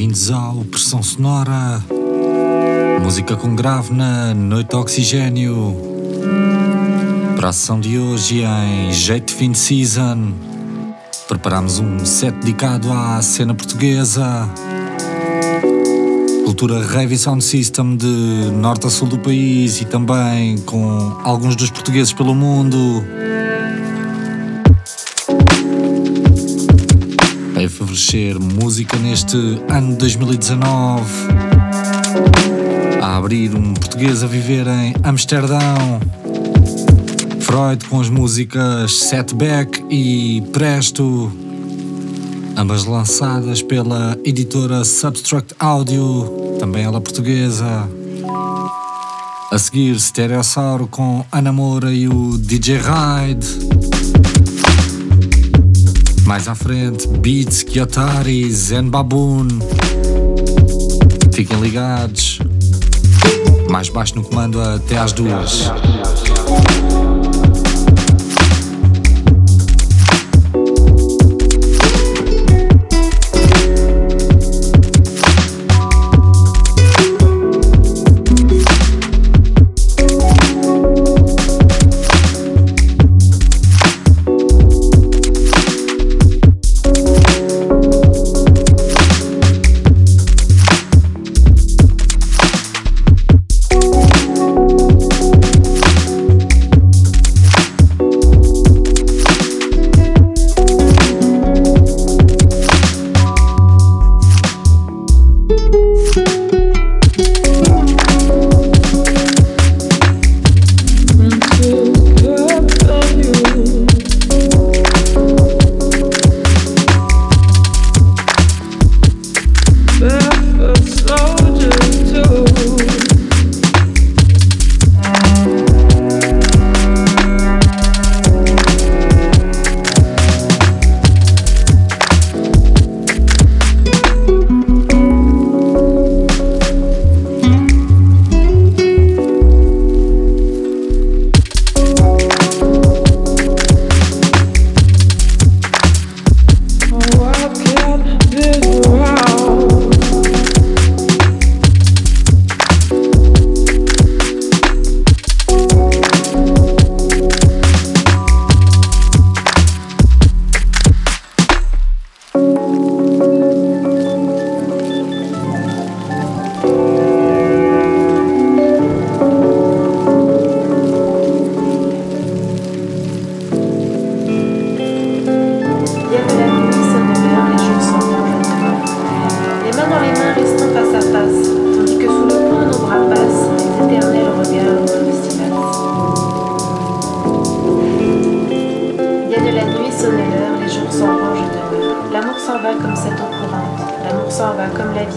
Bem-vindos ao Pressão Sonora. Música com grave na Noite Oxigênio. Para a sessão de hoje em jeito fim de season. Preparamos um set dedicado à cena portuguesa. Cultura Rave Sound System de norte a sul do país e também com alguns dos portugueses pelo mundo. Música neste ano 2019. A abrir um português a viver em Amsterdão. Freud com as músicas Setback e Presto, ambas lançadas pela editora Substruct Audio, também ela portuguesa. A seguir, Stereossauro com Ana Moura e o DJ Ride. Mais à frente, Beats, Kyotari, Zen Baboon. Fiquem ligados. Mais baixo no comando até às duas.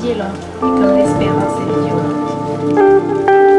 et comme l'espérance est violente.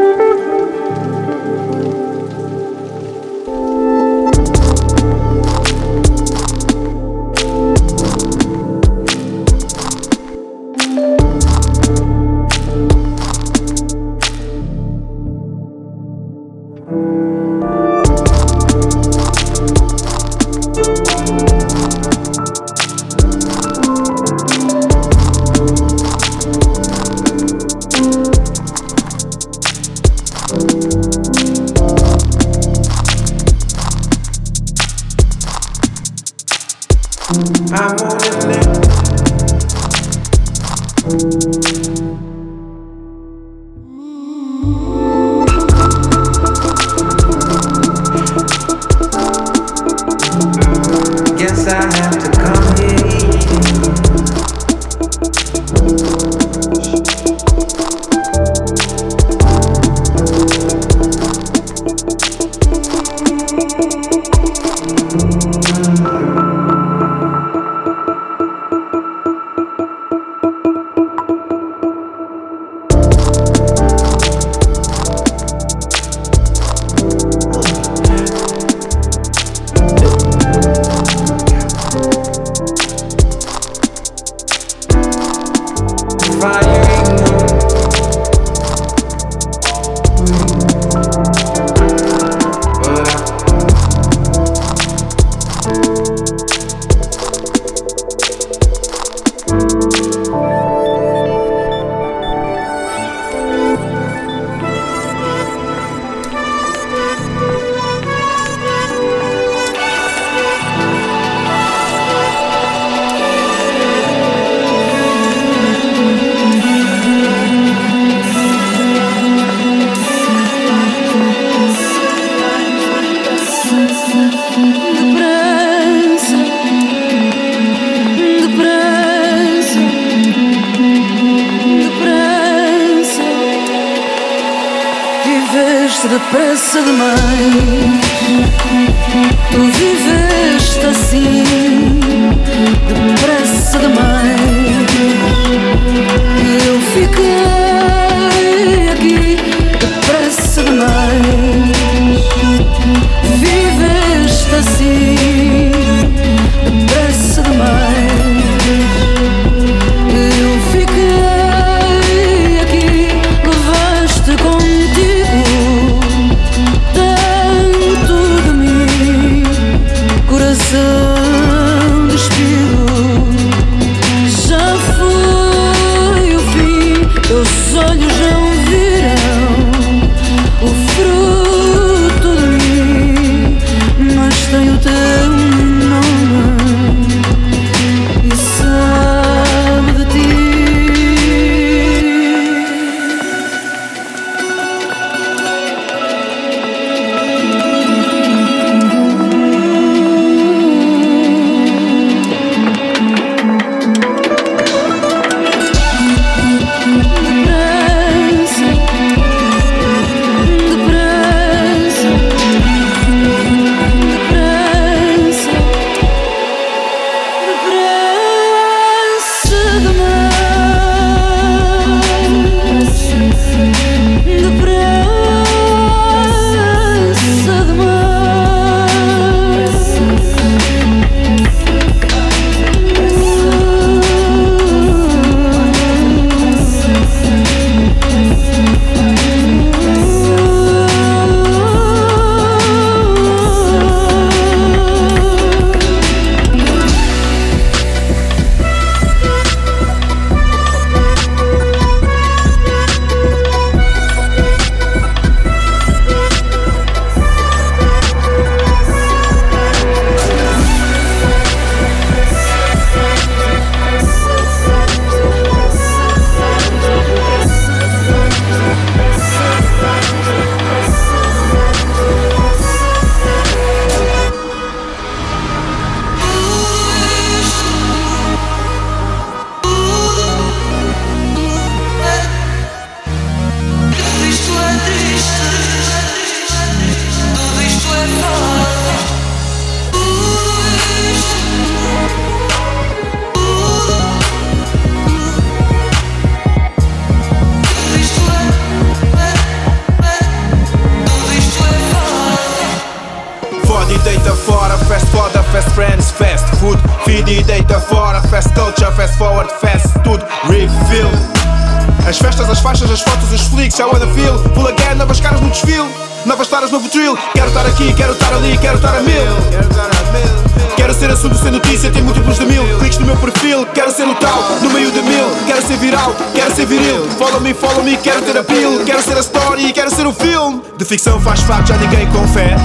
Ficção faz facto, já ninguém confere.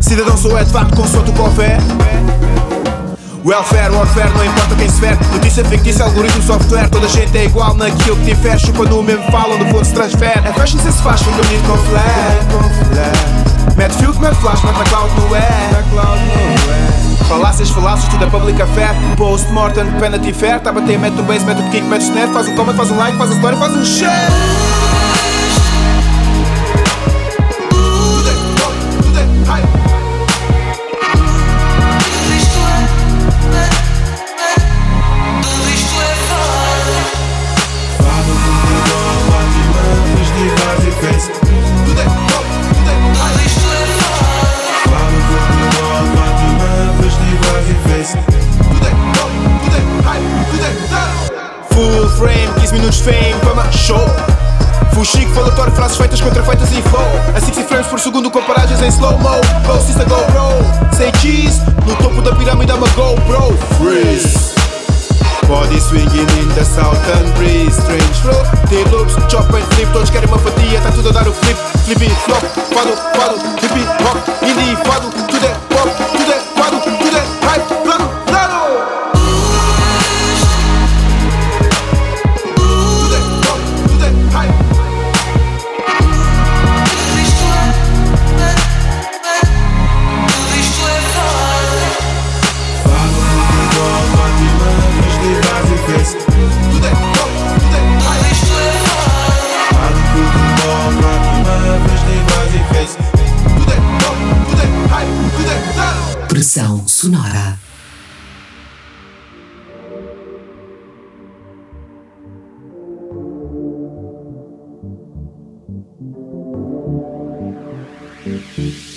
Cidadão sou é de facto, consoante o confé. Welfare, warfare, não importa quem se fere. Notícia fictícia, algoritmo, software Toda a gente é igual naquilo que difere Chupa no mesmo falam, no fundo se transfere. É fashion se faz, foi bonito com flair Mete filtro, flash, mete na cloud no é Falácias, falácias, tudo é public affair. Post-mortem, penalty fair. Tá a bater, mete o base, mete o kick, mete o snare. Faz um comment, faz um like, faz a story, faz um share Full chic, falatório, frases feitas contra feitas e flow. A 60 frames por segundo com paragens em slow-mo. Go, sister, go, bro. Say cheese, no topo da pirâmide, I'm a GoPro. Freeze. Body swinging in the southern breeze Strange flow, T-loops, chop and flip Todos querem uma fatia, tá tudo a dar o flip Flip flop, fado, fado, hip hop Indie, fado, tudo é pop Tudo é fado, tudo é hype plano Mm-hmm.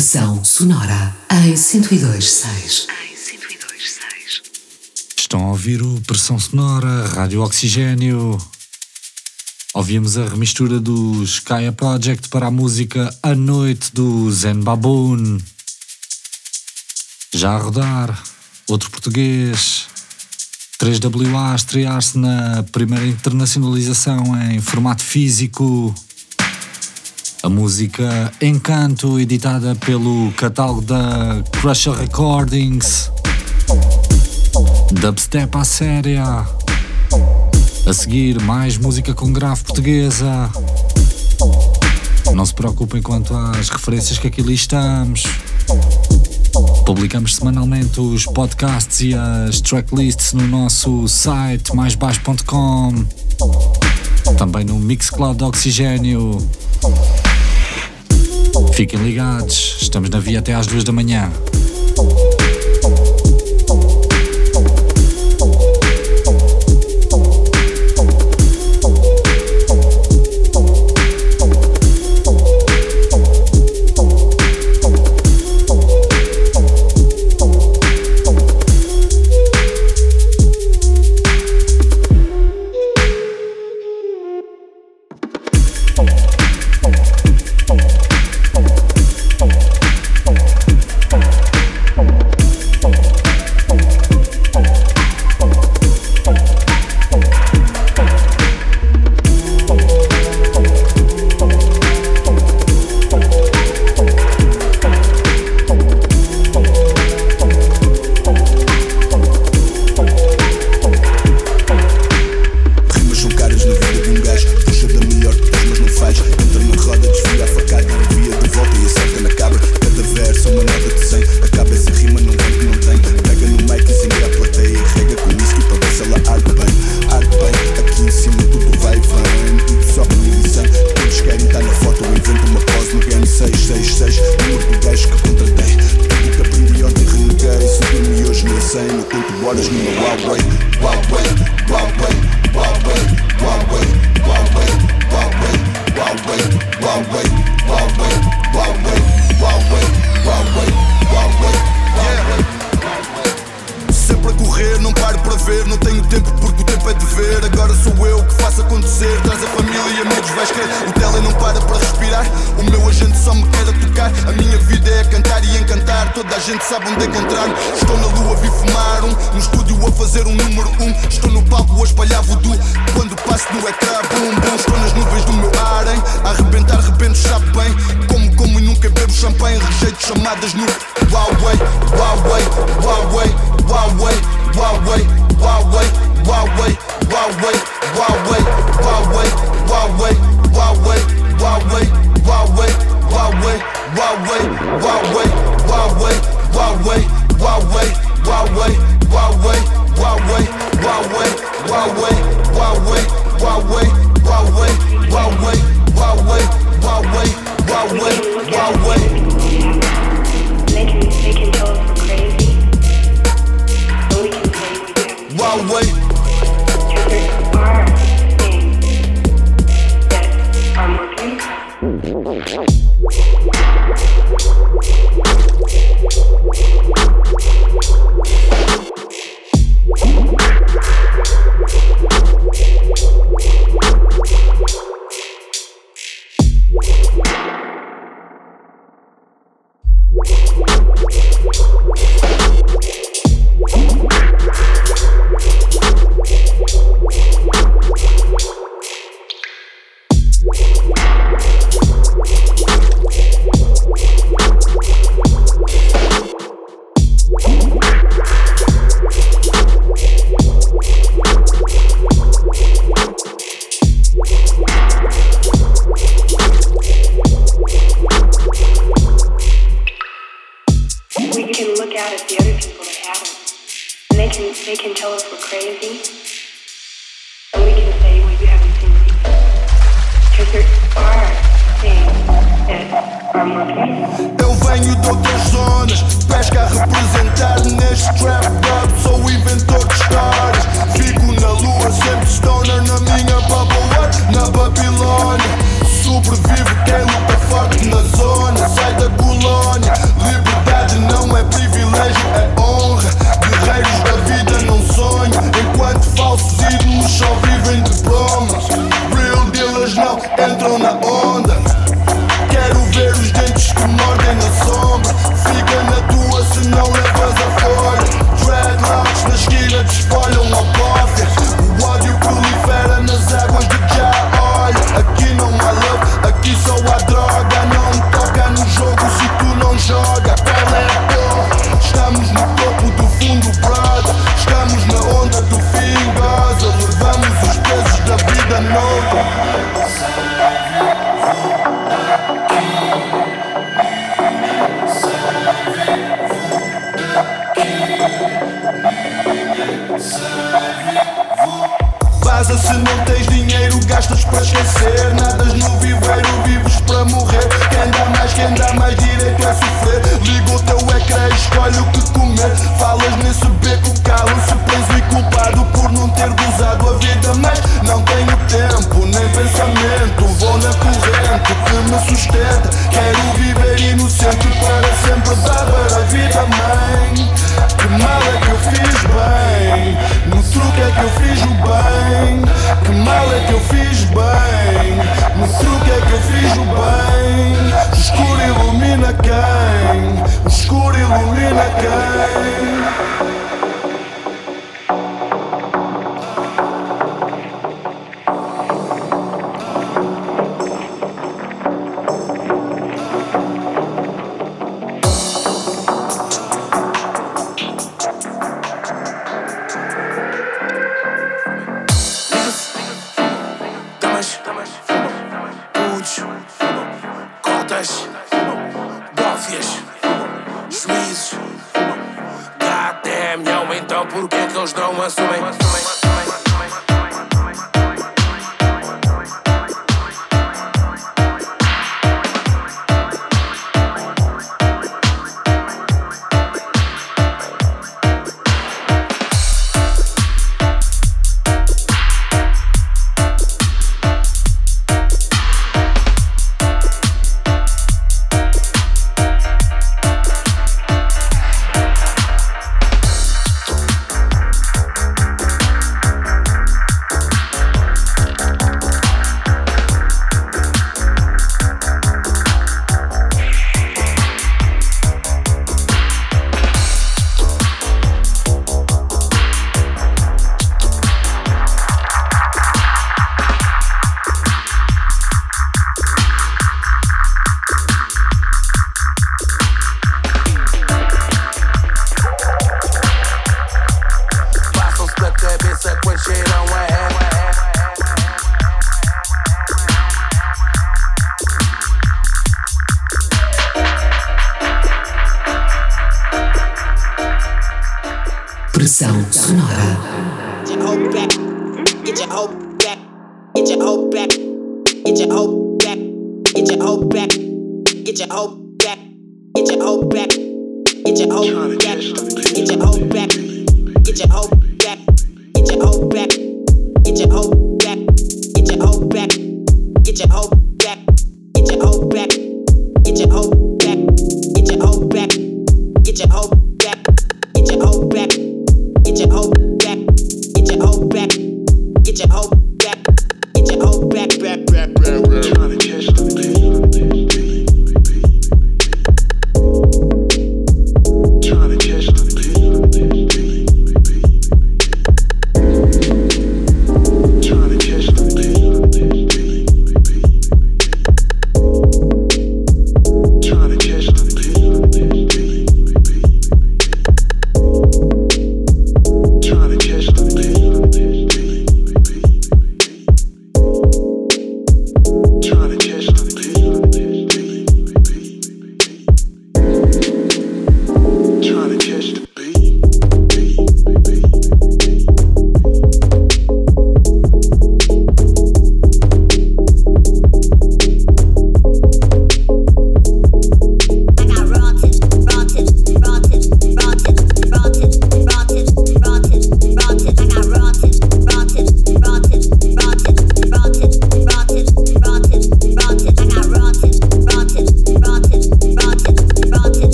Pressão sonora em 1026. Estão a ouvir o Pressão Sonora, Rádio Oxigênio. Ouvimos a remistura do Skya Project para a música A Noite do Zen Baboon. Já a rodar, outro português. 3WA a estrear-se na primeira internacionalização em formato físico. A música Encanto, editada pelo catálogo da Crusher Recordings. Dubstep à séria. A seguir, mais música com grave portuguesa. Não se preocupem quanto às referências que aqui listamos. Publicamos semanalmente os podcasts e as tracklists no nosso site maisbaixo.com. Também no Mixcloud Oxigênio. Fiquem ligados, estamos na via até às duas da manhã.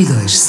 Em 1026.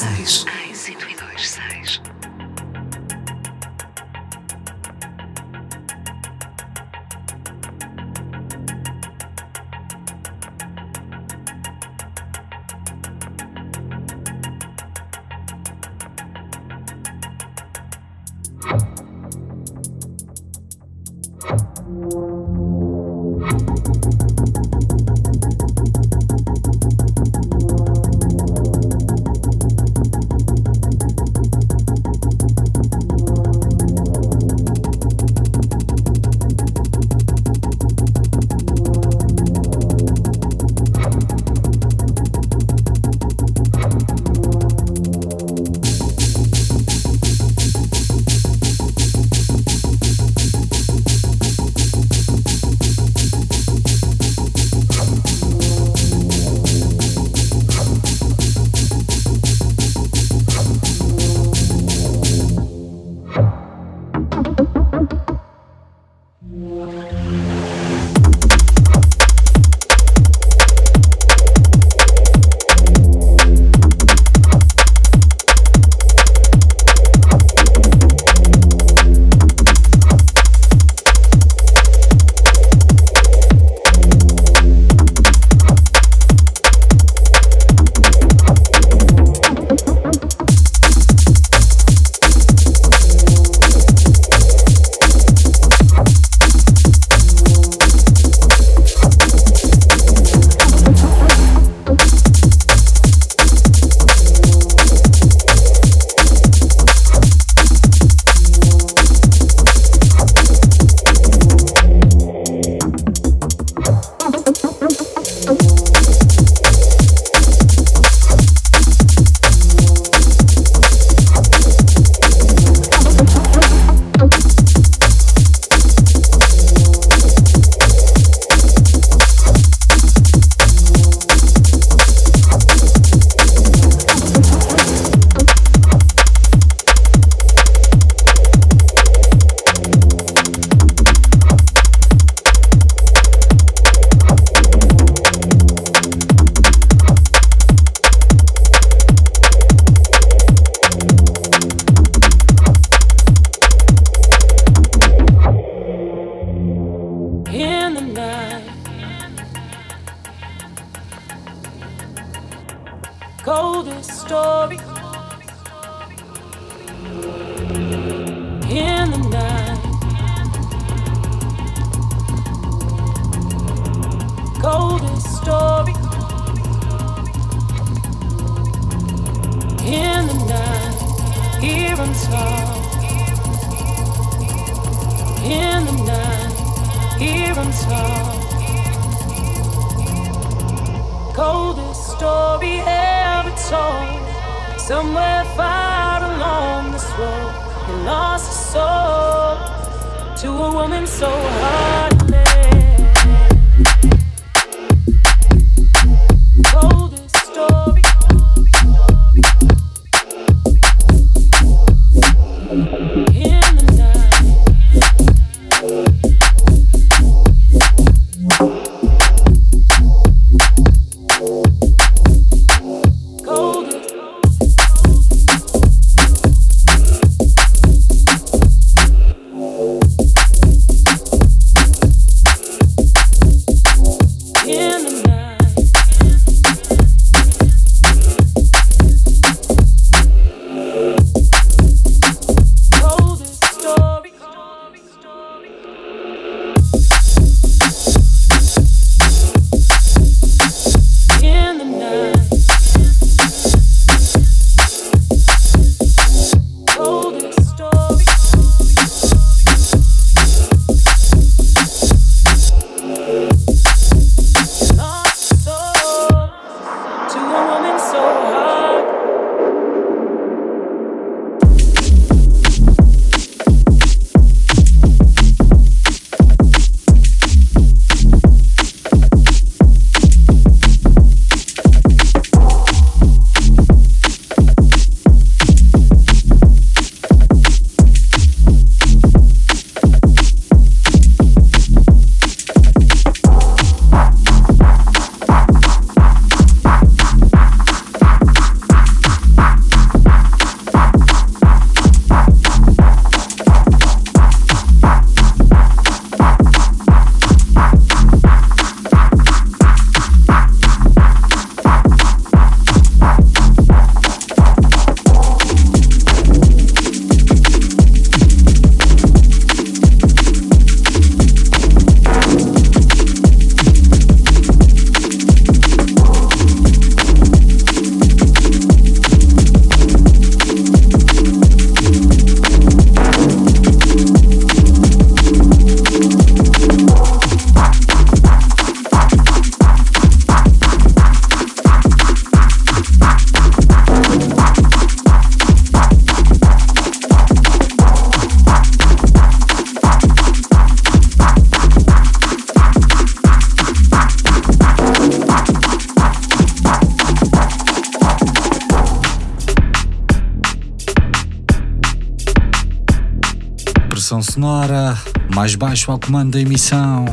Pressão sonora, mais baixo ao comando da emissão.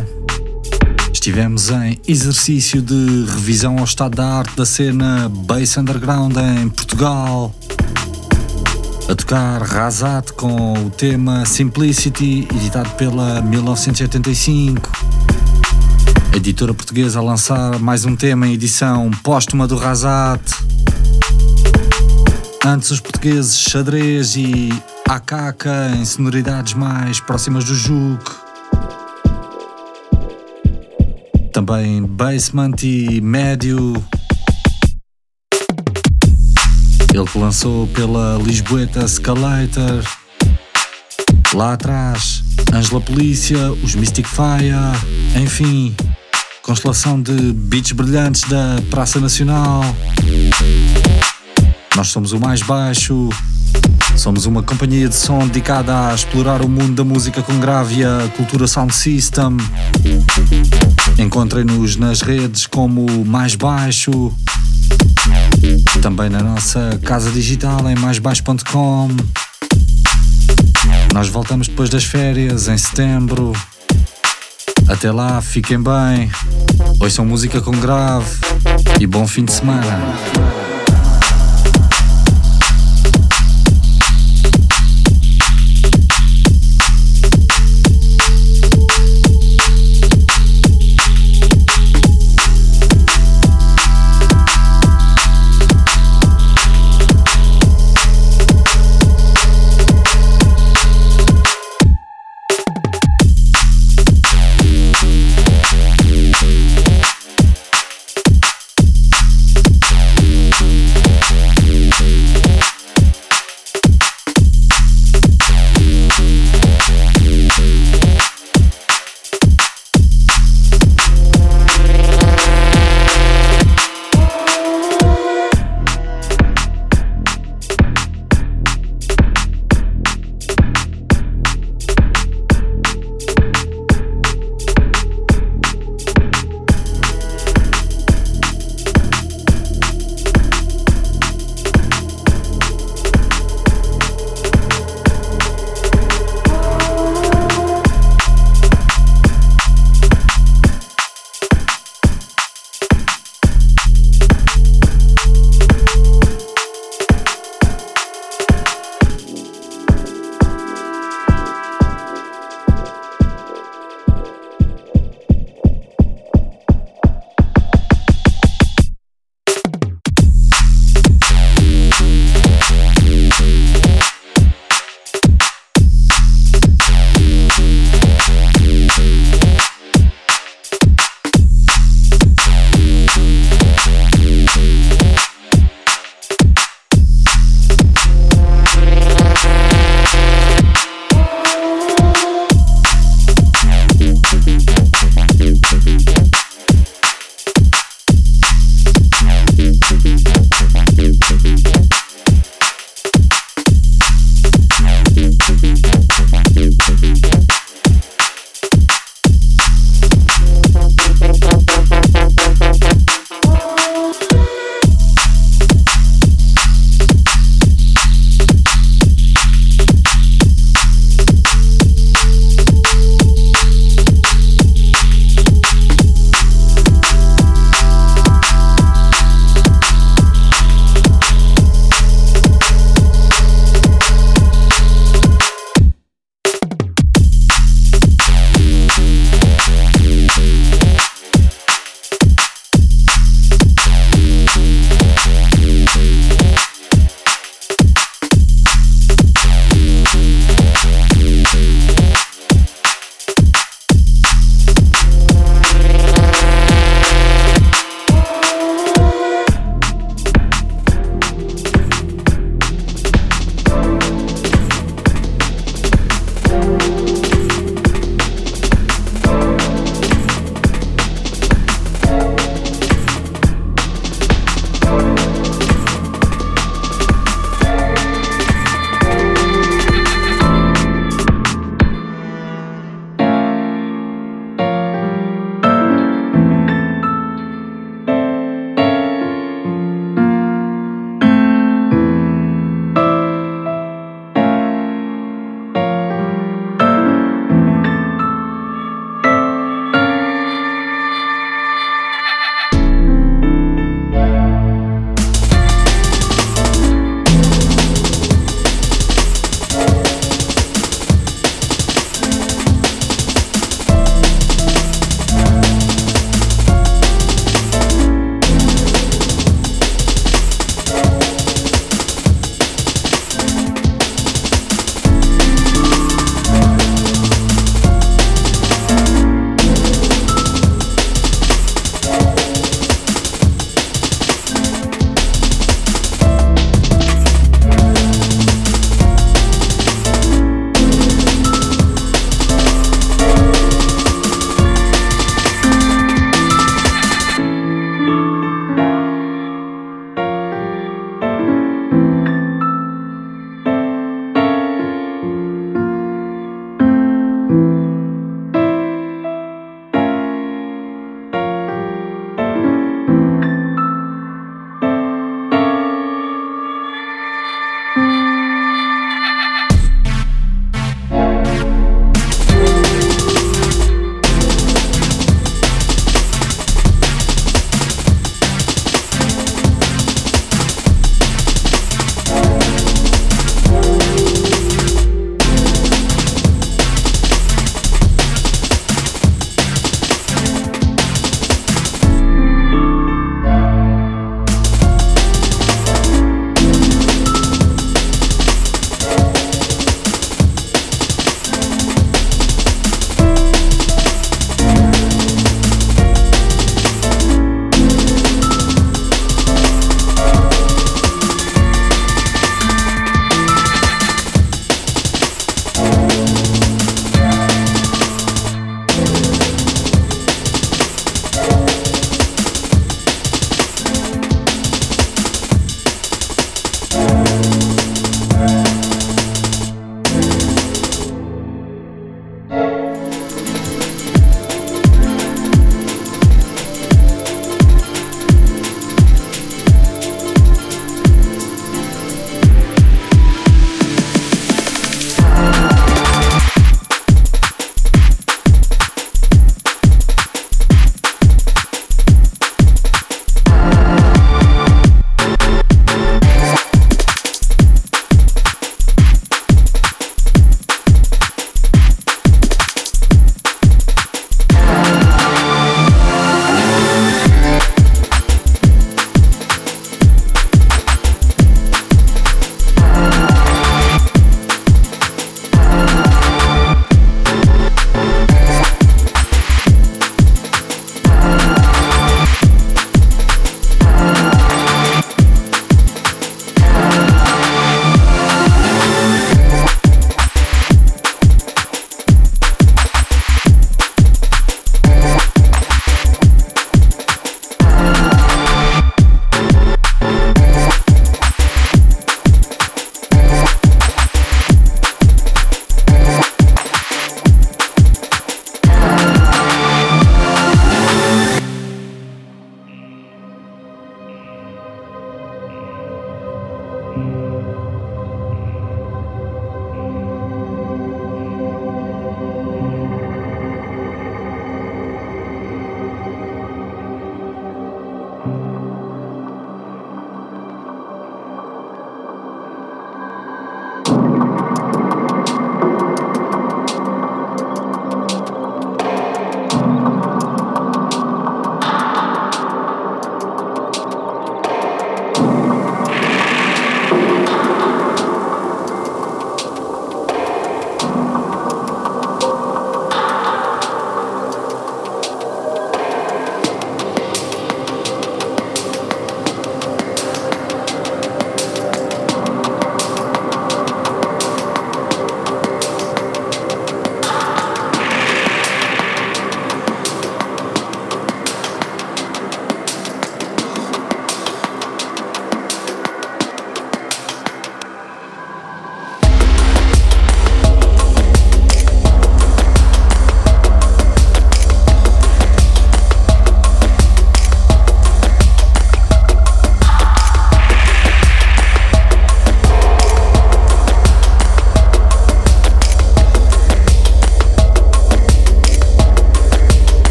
Estivemos em exercício de revisão ao estado da arte da cena Bass Underground em Portugal. A tocar Razat com o tema Simplicity, editado pela 1985. A editora portuguesa a lançar mais um tema em edição póstuma do Razat. Antes os portugueses Xadrez e Akaka em sonoridades mais próximas do Juke. Também Basement e Médio. Ele que lançou pela Lisboeta Scalator. Lá atrás, Angela Polícia, os Mystic Fire, enfim, constelação de beats brilhantes da Praça Nacional. Nós somos o mais baixo, somos uma companhia de som dedicada a explorar o mundo da música com grave e a cultura sound system. Encontrem-nos nas redes como Mais Baixo, também na nossa casa digital em maisbaixo.com. Nós voltamos depois das férias, em setembro. Até lá, fiquem bem, ouçam música com grave e bom fim de semana.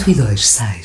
102.6.